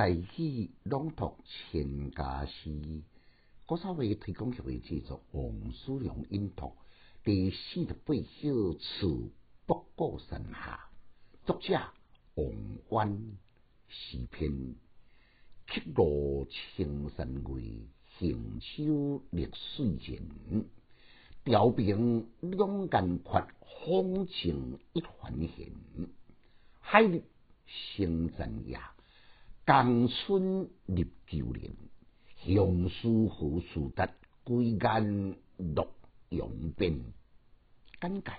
大喜朗读千家诗，古早味推广协会制作王叔良音读第四十八首词北国山下，作者王渊，诗篇。刻罗青山外，行舟绿水前。调平两间缺，风情一环闲。海日生残夜。江春入旧年，相思何处得？归雁洛阳边。简介：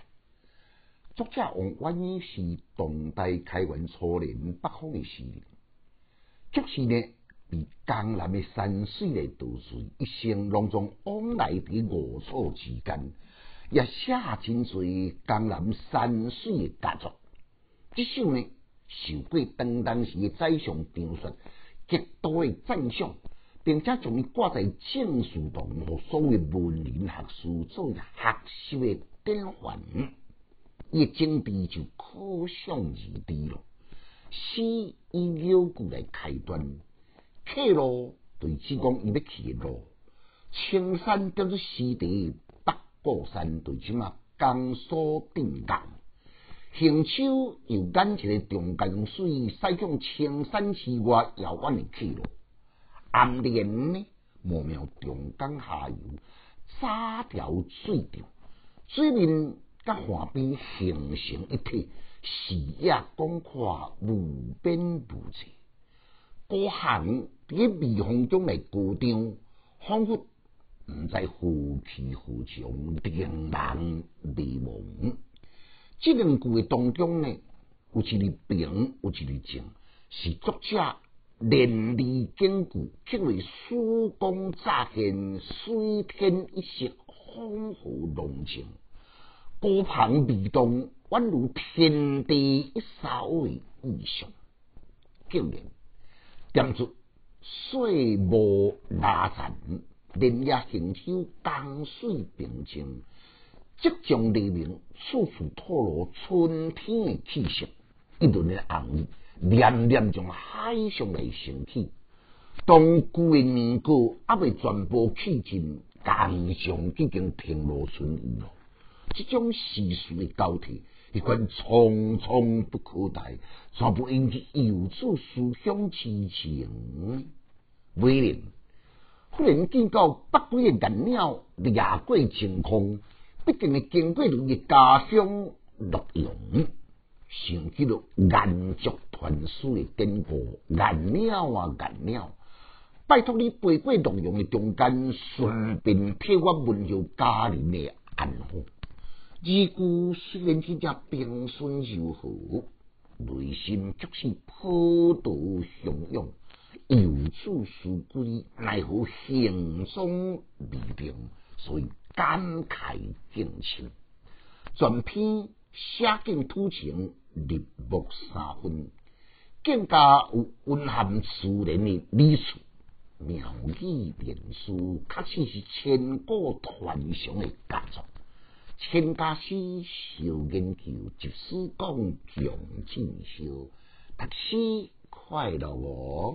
作者王婉是唐代开元初年北方的诗人，就是呢，被江南的山水来陶醉，一生拢总往来伫五楚之间，也写真侪江南山水的佳作。这首呢？受过当当时的宰相张说极多的赞赏，并且将伊挂在正书堂，和所有文人学士作为学习的典范。伊政治就可想而知咯。诗以六句来开端，客路对只讲伊要去的路，青山叫做西地，北固山对即嘛江苏定港。行舟由眼前的中间水驶向青山之外遥远的去路，暗莲呢，莫名中江下游，三条水道，水面甲岸边形成一体，视野广阔，无边无际。孤行伫微风中来歌唱，仿佛毋知何去何从，令人迷茫。这两句的当中呢，有一字平，有一字静，是作者连理根据，刻为曙光乍现，水天一色，风和浓情，波旁微动，宛如天地一扫的意象。竟然点出水无拉残，连夜行舟，江水平静。即将黎明，处处透露春天的气息。一轮的红日，念念从海上来升起。当旧的年果还未全部去尽，江上已经停落春雨了。这种时序的交替，一款匆匆不可待，全部引起游子思乡之情。威廉忽然见到北归的雁鸟掠过晴空。毕竟会经过你的家乡洛阳，想起了延族传书的典故，颜鸟啊颜鸟，拜托你飞过洛阳的中间，顺便替我问候家人的安好。二姑虽然真正平顺柔和，内心却是波涛汹涌，游子思归，奈何行踪未定，所以。感慨敬情，全篇写景土情，日暮三分，更加有蕴含自然的理处，妙语连珠，确实是千古传颂的佳作。千家诗少研究，即使讲强进修，读书快乐哦。